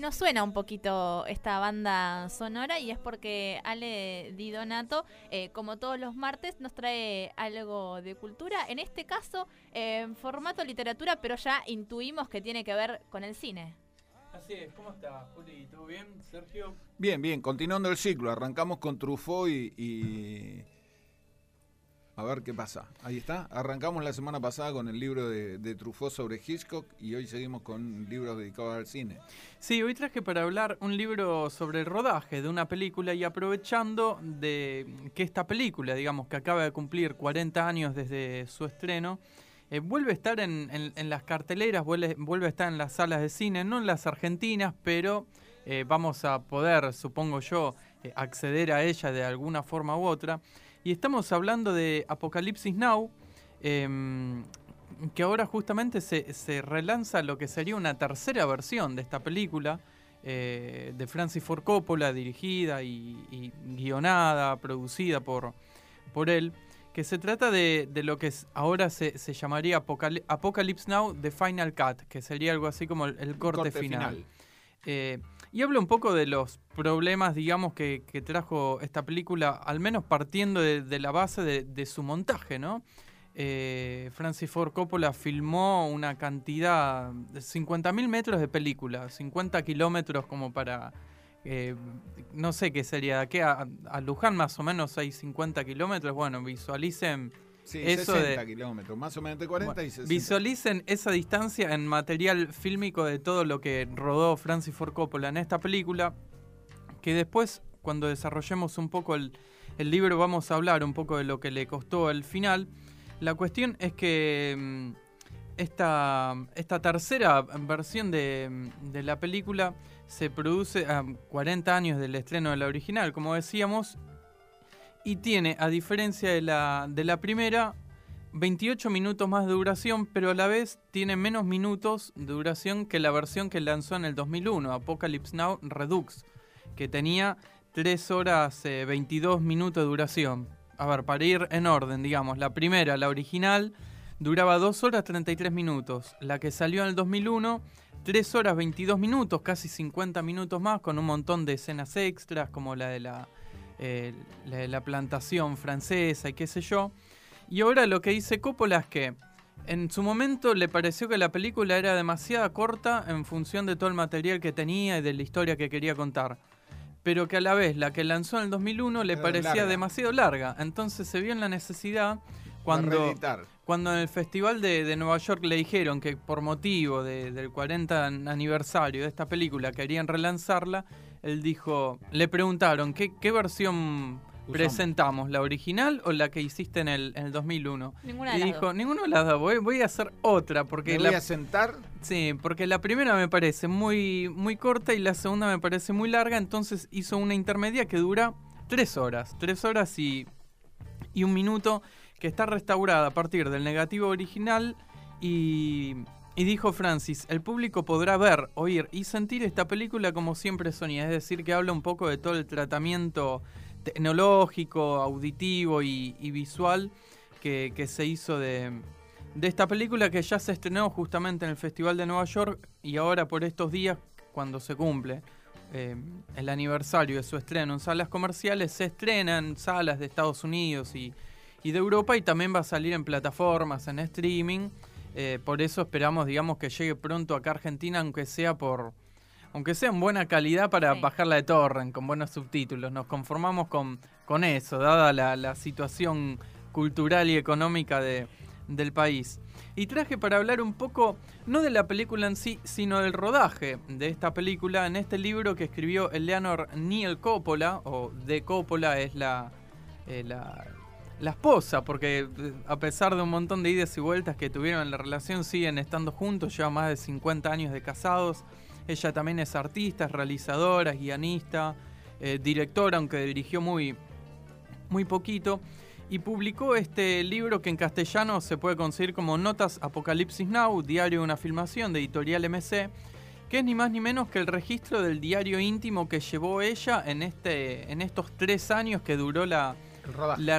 Y nos suena un poquito esta banda sonora y es porque Ale Di Donato, eh, como todos los martes, nos trae algo de cultura. En este caso, en formato literatura, pero ya intuimos que tiene que ver con el cine. Así es, ¿cómo está, Juli? ¿Todo bien, Sergio? Bien, bien, continuando el ciclo, arrancamos con Truffaut y a ver qué pasa. Ahí está. Arrancamos la semana pasada con el libro de, Truffaut sobre Hitchcock y hoy seguimos con libros dedicados al cine. Sí, hoy traje para hablar un libro sobre el rodaje de una película y aprovechando de que esta película, digamos, que acaba de cumplir 40 años desde su estreno, eh, vuelve a estar en, las carteleras, vuelve, vuelve, a estar en las salas de cine, no en las argentinas, pero eh, vamos a poder, supongo yo, eh, acceder a ella de alguna forma u otra. Y estamos hablando de Apocalipsis Now, em, que ahora justamente se, relanza lo que sería una tercera versión de esta película. Eh, de Francis Ford Coppola, dirigida y, guionada, producida por, por él, que se trata de, lo que ahora se, llamaría Apocalypse Now, The Final Cut, que sería algo así como el, corte, final. Eh, y habla un poco de los problemas, digamos, que, trajo esta película, al menos partiendo de, la base de, su montaje, ¿no? Eh, Francis Ford Coppola filmó una cantidad de 50.000 metros de película, 50 kilómetros como para, eh, no sé qué sería, aquí a, a, Luján más o menos hay 50 kilómetros, bueno, visualicen Sí, 60 kilómetros, más o menos de 40 y 60. Visualicen esa distancia en material fílmico de todo lo que rodó Francis Ford Coppola en esta película, que después, cuando desarrollemos un poco el, libro, vamos a hablar un poco de lo que le costó el final. La cuestión es que mm, esta, esta tercera versión de, de la película se produce a 40 años del estreno de la original, como decíamos, y tiene, a diferencia de la, de la primera, 28 minutos más de duración, pero a la vez tiene menos minutos de duración que la versión que lanzó en el 2001, Apocalypse Now Redux, que tenía 3 horas 22 eh, minutos de duración. A ver, para ir en orden, digamos, la primera, la original, duraba 2 horas 33 minutos. La que salió en el 2001, 3 horas 22 minutos, casi 50 minutos más, con un montón de escenas extras, como la de la eh, la, plantación francesa y qué sé yo. Y ahora lo que dice Coppola es que en su momento le pareció que la película era demasiado corta en función de todo el material que tenía y de la historia que quería contar. Pero que a la vez la que lanzó en el 2001 le parecía demasiado larga. Entonces se vio en la necesidad cuando, cuando en el Festival de, Nueva York le dijeron que por motivo del 40 aniversario de esta película querían relanzarla, él dijo, le preguntaron, ¿qué, qué versión presentamos? ¿La original o la que hiciste en el, en el 2001? Ninguna y dijo, ninguna de las dos, voy, a hacer otra. Porque ¿Me la, voy a sentar? Sí, porque la primera me parece muy, muy corta y la segunda me parece muy larga, entonces hizo una intermedia que dura tres horas, tres horas y, y un minuto, que está restaurada a partir del negativo original y y dijo Francis, el público podrá ver, oír y sentir esta película como siempre soñé, es decir, que habla un poco de todo el tratamiento tecnológico, auditivo y, visual que, se hizo de, esta película que ya se estrenó justamente en el Festival de Nueva York y ahora por estos días, cuando se cumple eh, el aniversario de su estreno en salas comerciales, se estrena en salas de Estados Unidos y, y de Europa y también va a salir en plataformas, en streaming. Eh, por eso esperamos, digamos, que llegue pronto acá a Argentina, aunque sea por, aunque sea en buena calidad para bajarla de torrent, con buenos subtítulos. Nos conformamos con, con eso, dada la, situación cultural y económica de, del país. Y traje para hablar un poco, no de la película en sí, sino del rodaje de esta película en este libro que escribió Eleanor Neal Coppola, o de Coppola es la, eh, la, la esposa, porque eh, a pesar de un montón de idas y vueltas que tuvieron en la relación, siguen estando juntos, lleva más de 50 años de casados. Ella también es artista, es realizadora, es guionista, eh, directora, aunque dirigió muy, muy poquito. Y publicó este libro que en castellano se puede conseguir como Notas Apocalipsis Now, diario de una filmación de editorial MC, que es ni más ni menos que el registro del diario íntimo que llevó ella en, este, en estos tres años que duró la, la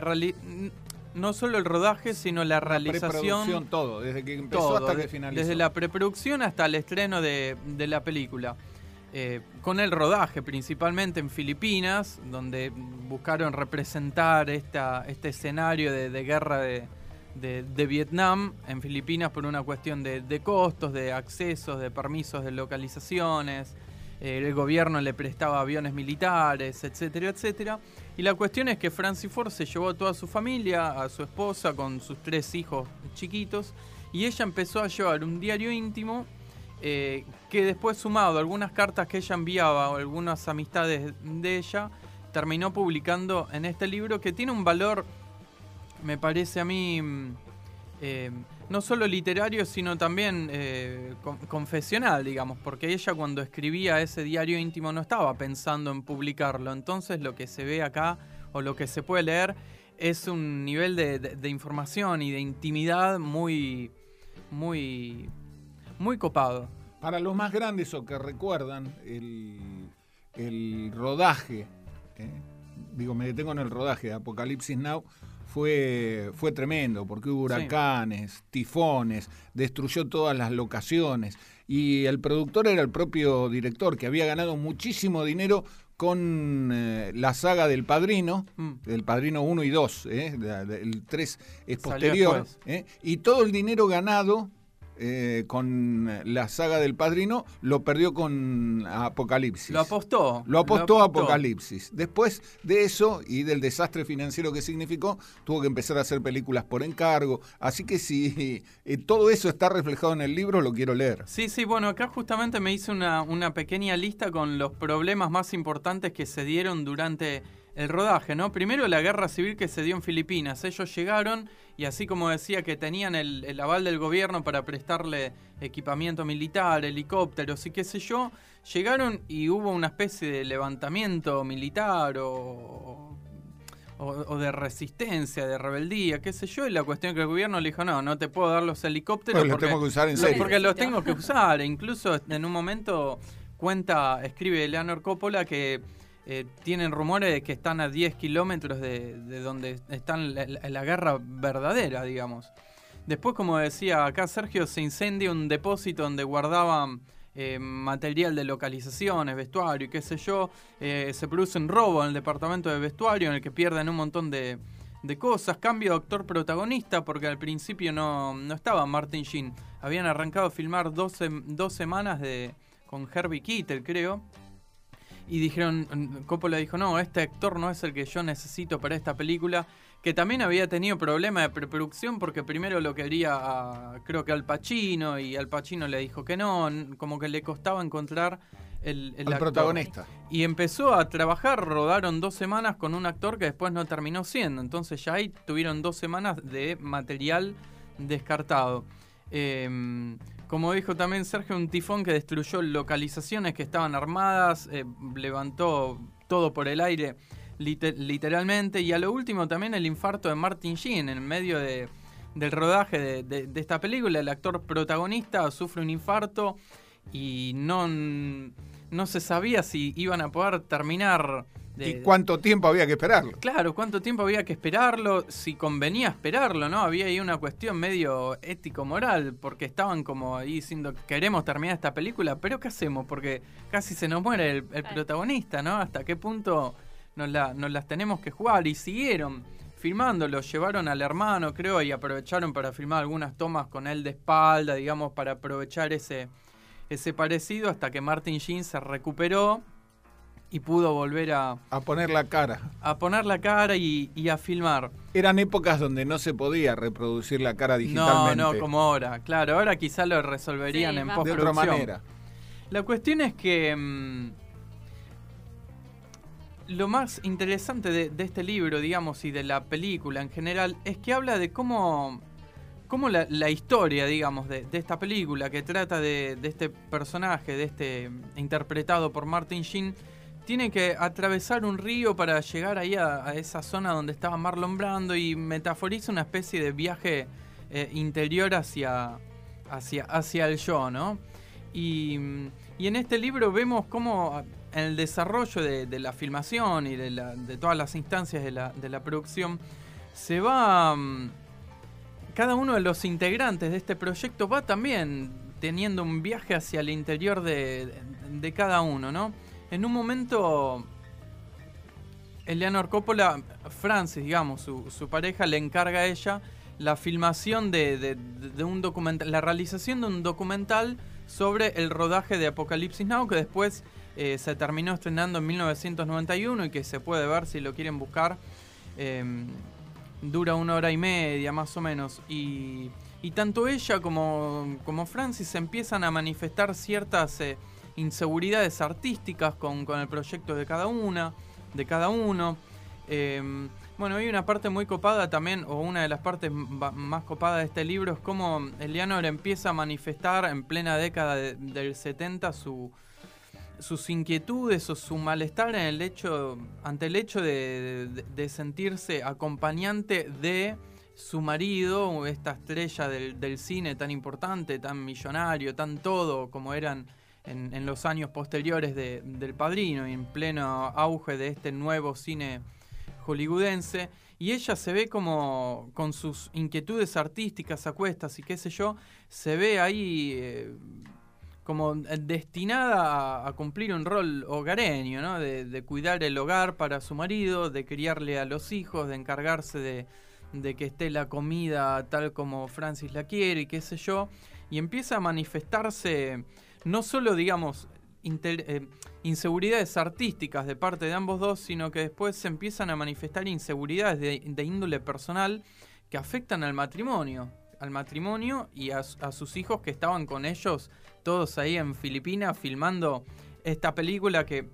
no solo el rodaje, sino la, realización. todo, desde que empezó hasta que finalizó. Desde la preproducción hasta el estreno de, la película. eh, con el rodaje principalmente en Filipinas, donde buscaron representar esta, este escenario de, guerra de, de, Vietnam en Filipinas por una cuestión de, costos, de accesos, de permisos de localizaciones. Eh, el gobierno le prestaba aviones militares, etcétera, etcétera. Y la cuestión es que Francis Ford se llevó a toda su familia, a su esposa con sus tres hijos chiquitos, y ella empezó a llevar un diario íntimo eh, que después sumado a algunas cartas que ella enviaba o algunas amistades de ella, terminó publicando en este libro que tiene un valor, me parece a mí, mm, eh, no solo literario, sino también eh, confesional, digamos, porque ella cuando escribía ese diario íntimo no estaba pensando en publicarlo. Entonces lo que se ve acá o lo que se puede leer es un nivel de, información y de intimidad muy, muy, muy copado. Para los más grandes o que recuerdan el, rodaje, ¿eh? digo, me detengo en el rodaje de Apocalipsis Now, fue, fue tremendo, porque hubo huracanes, tifones, destruyó todas las locaciones. Y el productor era el propio director, que había ganado muchísimo dinero con eh, la saga del Padrino, mm. del Padrino 1 y 2, ¿eh? el 3 es posterior, ¿eh? y todo el dinero ganado eh, con la saga del Padrino, lo perdió con Apocalipsis. Lo apostó. Lo apostó, Apocalipsis. Después de eso y del desastre financiero que significó, tuvo que empezar a hacer películas por encargo. Así que si eh, todo eso está reflejado en el libro, lo quiero leer. Sí, sí, bueno, acá justamente me hice una, una pequeña lista con los problemas más importantes que se dieron durante el rodaje, ¿no? Primero la guerra civil que se dio en Filipinas. Ellos llegaron y así como decía que tenían el, aval del gobierno para prestarle equipamiento militar, helicópteros y qué sé yo, llegaron y hubo una especie de levantamiento militar o, o, de resistencia, de rebeldía, qué sé yo, y la cuestión que el gobierno le dijo, no, no te puedo dar los helicópteros porque, los tengo que usar en serio. porque los tengo que usar. E incluso en un momento cuenta, escribe Leonor Coppola que eh, tienen rumores de que están a 10 kilómetros de, donde están la, guerra verdadera, digamos. Después, como decía acá Sergio, se incendia un depósito donde guardaban eh, material de localizaciones, vestuario y qué sé yo. Eh, se produce un robo en el departamento de vestuario en el que pierden un montón de, cosas. Cambio de actor protagonista porque al principio no, estaba Martin Sheen. Habían arrancado a filmar dos, dos semanas de, con Herbie Kittel, creo y dijeron, Coppola dijo, no, este actor no es el que yo necesito para esta película, que también había tenido problemas de preproducción porque primero lo quería, creo que al Pacino, y al Pacino le dijo que no, como que le costaba encontrar el, el, protagonista. Y empezó a trabajar, rodaron dos semanas con un actor que después no terminó siendo, entonces ya ahí tuvieron dos semanas de material descartado. Eh, como dijo también Sergio, un tifón que destruyó localizaciones que estaban armadas, eh, levantó todo por el aire literalmente. Y a lo último también el infarto de Martin Sheen en medio de, del rodaje de, esta película. El actor protagonista sufre un infarto y no, no se sabía si iban a poder terminar ¿Y cuánto tiempo había que esperarlo? Claro, cuánto tiempo había que esperarlo, si convenía esperarlo, ¿no? Había ahí una cuestión medio ético-moral, porque estaban como ahí diciendo, queremos terminar esta película, pero ¿qué hacemos? Porque casi se nos muere el, protagonista, ¿no? ¿Hasta qué punto nos, la, nos las tenemos que jugar? Y siguieron filmándolo, llevaron al hermano, creo, y aprovecharon para filmar algunas tomas con él de espalda, digamos, para aprovechar ese, ese parecido, hasta que Martin Sheen se recuperó y pudo volver a... A poner la cara. A poner la cara y, a filmar. Eran épocas donde no se podía reproducir la cara digitalmente. No, no, como ahora. Claro, ahora quizá lo resolverían en postproducción. De otra manera. La cuestión es que... Mm, lo más interesante de, este libro, digamos, y de la película en general, es que habla de cómo, cómo la, historia, digamos, de, esta película, que trata de, de, este personaje, de este interpretado por Martin Sheen, tiene que atravesar un río para llegar ahí a, esa zona donde estaba Marlon Brando y metaforiza una especie de viaje eh, interior hacia, hacia, hacia el yo, ¿no? Y, en este libro vemos cómo en el desarrollo de, la filmación y de, de, todas las instancias de la, de la producción se va... Mm, cada uno de los integrantes de este proyecto va también teniendo un viaje hacia el interior de, de cada uno, ¿no? En un momento, Eleanor Coppola, Francis, digamos, su, pareja, le encarga a ella la filmación de, un documental, la realización de un documental sobre el rodaje de Apocalipsis Now, que después eh, se terminó estrenando en 1991 y que se puede ver si lo quieren buscar. Eh, dura una hora y media más o menos. Y, y tanto ella como, como Francis empiezan a manifestar ciertas eh, inseguridades artísticas con, con el proyecto de cada una, de cada uno. Eh, bueno, hay una parte muy copada también, o una de las partes más copadas de este libro es cómo Eleanor empieza a manifestar en plena década de- del 70 su, sus inquietudes o su malestar en el hecho, ante el hecho de, de- de sentirse acompañante de su marido, esta estrella del, del cine tan importante, tan millonario, tan todo como eran en, en los años posteriores de- del Padrino y en pleno auge de este nuevo cine hollywoodense. Y ella se ve como con sus inquietudes artísticas a cuestas y qué sé yo, se ve ahí eh, como destinada a, cumplir un rol hogareño. De, de cuidar el hogar para su marido, de criarle a los hijos, de encargarse de, de que esté la comida tal como Francis la quiere y qué sé yo. Y empieza a manifestarse no solo, digamos, eh, inseguridades artísticas de parte de ambos dos, sino que después se empiezan a manifestar inseguridades de, índole personal que afectan al matrimonio, al matrimonio y a, a sus hijos que estaban con ellos todos ahí en Filipinas filmando esta película que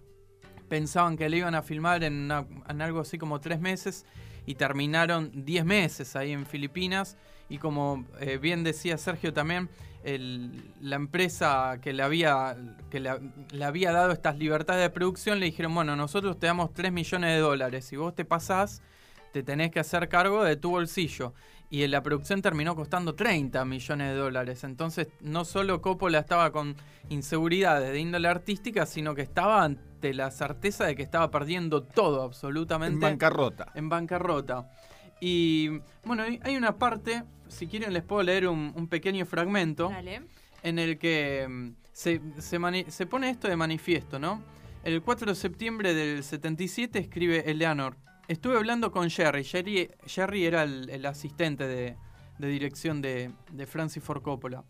pensaban que le iban a filmar en, algo así como tres meses y terminaron 10 meses ahí en Filipinas y como eh, bien decía Sergio también, la empresa que le había que le, había dado estas libertades de producción le dijeron, bueno, nosotros te damos 3 millones de dólares, si vos te pasás, te tenés que hacer cargo de tu bolsillo. Y la producción terminó costando 30 millones de dólares. Entonces, no solo Coppola estaba con inseguridades de índole artística, sino que estaba ante la certeza de que estaba perdiendo todo, absolutamente En bancarrota. en bancarrota. Y bueno, hay una parte, si quieren les puedo leer un, un pequeño fragmento Dale. en el que mm, se, se mani- se pone esto de manifiesto, ¿no? El 4 de septiembre del 77 escribe Eleanor. Estuve hablando con Jerry. Jerry, Jerry era el, el asistente de, de dirección de, de Francis Ford Coppola.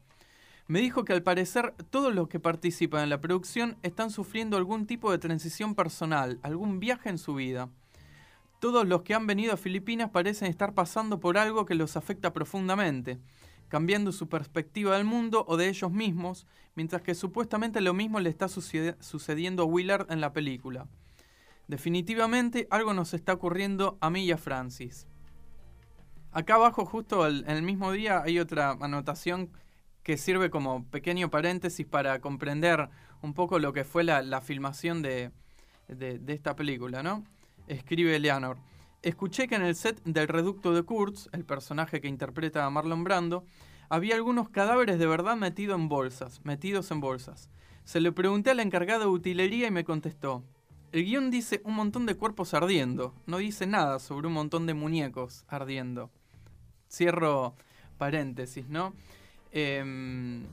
Me dijo que al parecer todos los que participan en la producción están sufriendo algún tipo de transición personal, algún viaje en su vida. Todos los que han venido a Filipinas parecen estar pasando por algo que los afecta profundamente, cambiando su perspectiva del mundo o de ellos mismos, mientras que supuestamente lo mismo le está sucediendo a Willard en la película. Definitivamente algo nos está ocurriendo a mí y a Francis. Acá abajo, justo en el mismo día, hay otra anotación que sirve como pequeño paréntesis para comprender un poco lo que fue la, la filmación de, de- esta película, ¿no? Escribe Leonor. Escuché que en el set del reducto de Kurtz, el personaje que interpreta a Marlon Brando, había algunos cadáveres de verdad metidos en bolsas, metidos en bolsas. Se lo pregunté al encargado de utilería y me contestó. El guion dice un montón de cuerpos ardiendo, no dice nada sobre un montón de muñecos ardiendo. Cierro paréntesis, ¿no? Em,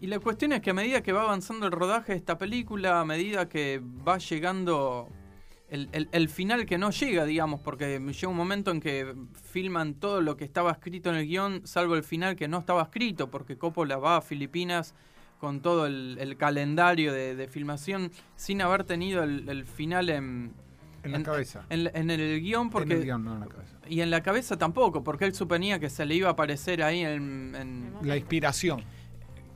y la cuestión es que a medida que va avanzando el rodaje de esta película, a medida que va llegando el, el- el final que no llega, digamos, porque llega un momento en que filman todo lo que estaba escrito en el guion, salvo el final que no estaba escrito, porque Coppola va a Filipinas con todo el, el calendario de, de filmación sin haber tenido el, el final en, En la en- cabeza. en, en el guion, porque... En el guion, no en la cabeza. Y en la cabeza tampoco, porque él suponía que se le iba a aparecer ahí en- en, La inspiración.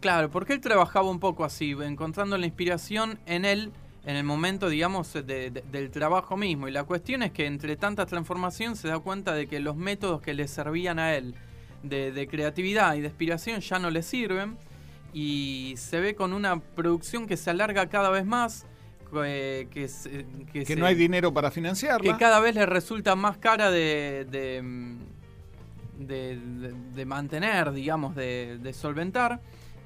Claro, porque él trabajaba un poco así, encontrando la inspiración en él en el momento, digamos, de- de- del trabajo mismo. Y la cuestión es que entre tanta transformación se da cuenta de que los métodos que le servían a él de, de creatividad y de inspiración ya no le sirven. Y se ve con una producción que se alarga cada vez más. Eh, que, se- que Que se- no hay dinero para financiarla. que cada vez le resulta más cara de, de, de- de- de mantener, digamos, de, solventar,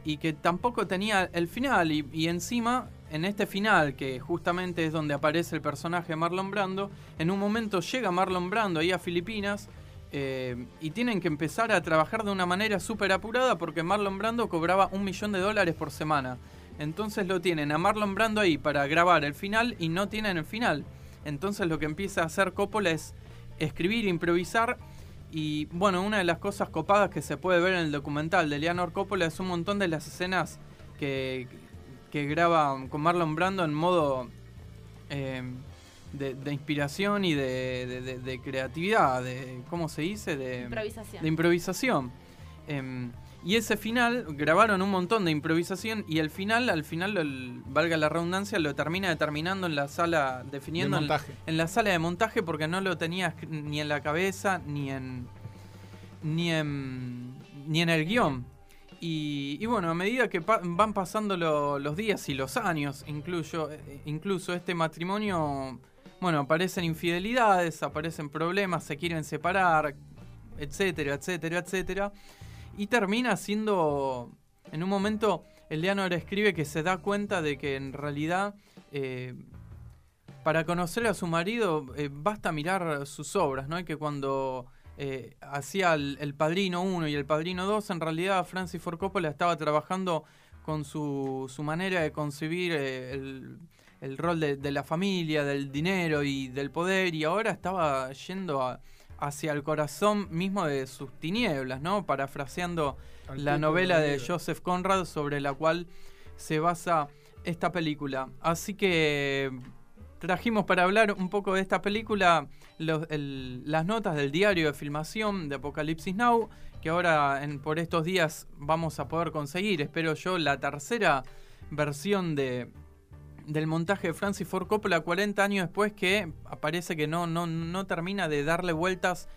y que tampoco tenía el final, y, y encima, en este final, que justamente es donde aparece el personaje de Marlon Brando, en un momento llega Marlon Brando ahí a Filipinas, eh, y tienen que empezar a trabajar de una manera súper apurada porque Marlon Brando cobraba un millón de dólares por semana. Entonces lo tienen a Marlon Brando ahí para grabar el final y no tienen el final. Entonces lo que empieza a hacer Coppola es escribir, improvisar. Y bueno, una de las cosas copadas que se puede ver en el documental de Leonor Coppola es un montón de las escenas que, que graba con Marlon Brando en modo eh, de, inspiración y de, creatividad, de, ¿cómo se dice? De improvisación. De improvisación. Em, y ese final, grabaron un montón de improvisación y el final, al final, valga la redundancia, lo termina determinando en la sala, definiendo en, la sala de montaje porque no lo tenía ni en la cabeza ni en ni en, ni en el guion. Y, bueno, a medida que van pasando los días y los años, incluso, eh, incluso este matrimonio, bueno, aparecen infidelidades, aparecen problemas, se quieren separar, etcétera, etcétera, etcétera. Y termina siendo, en un momento, Eleanor escribe que se da cuenta de que en realidad, eh, para conocer a su marido, eh, basta mirar sus obras, ¿no? Y que cuando eh, hacía el, Padrino 1 y el Padrino 2, en realidad Francis Ford Coppola estaba trabajando con su, su manera de concebir el, el, rol de, de, la familia, del dinero y del poder, y ahora estaba yendo a hacia el corazón mismo de sus tinieblas, ¿no? Parafraseando la novela de Joseph Conrad sobre la cual se basa esta película. Así que trajimos para hablar un poco de esta película las notas del diario de filmación de Apocalipsis Now, que ahora en, por estos días vamos a poder conseguir, espero yo, la tercera versión de, del montaje de Francis Ford Coppola 40 años después que aparece que no, no, no termina de darle vueltas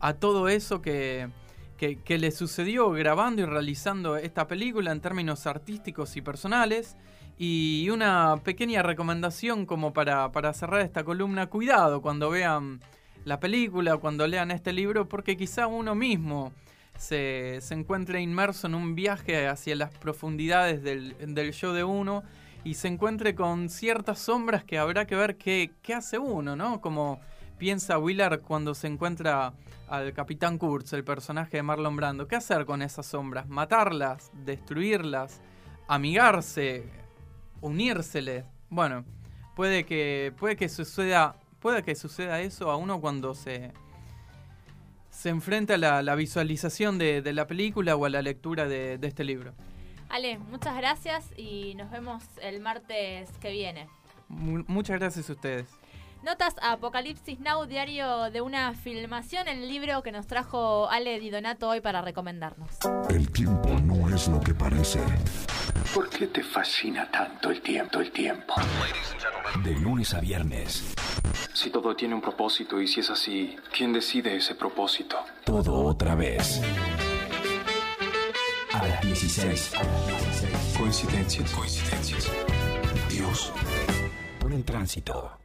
a todo eso que, que, le sucedió grabando y realizando esta película en términos artísticos y personales. Y una pequeña recomendación como para, para cerrar esta columna, cuidado cuando vean la película, cuando lean este libro, porque quizá uno mismo se, se encuentre inmerso en un viaje hacia las profundidades del, del show de uno y se encuentre con ciertas sombras que habrá que ver qué, qué hace uno, ¿no? Como piensa Willard cuando se encuentra al Capitán Kurtz, el personaje de Marlon Brando. ¿Qué hacer con esas sombras? ¿Matarlas? ¿Destruirlas? ¿Amigarse? ¿Unírseles? Bueno, puede que, puede que suceda. Puede que suceda eso a uno cuando se, se enfrenta a la, visualización de, la película o a la lectura de este libro. Ale, muchas gracias y nos vemos el martes que viene. muchas gracias a ustedes. Notas a Apocalipsis Now, diario de una filmación, el libro que nos trajo Ale Di Donato hoy para recomendarnos. El tiempo no es lo que parece. ¿Por qué te fascina tanto el tiempo, el tiempo? De lunes a viernes. Si todo tiene un propósito y si es así, ¿quién decide ese propósito? Todo otra vez 16. Coincidencias. Coincidencias. Dios. El tránsito.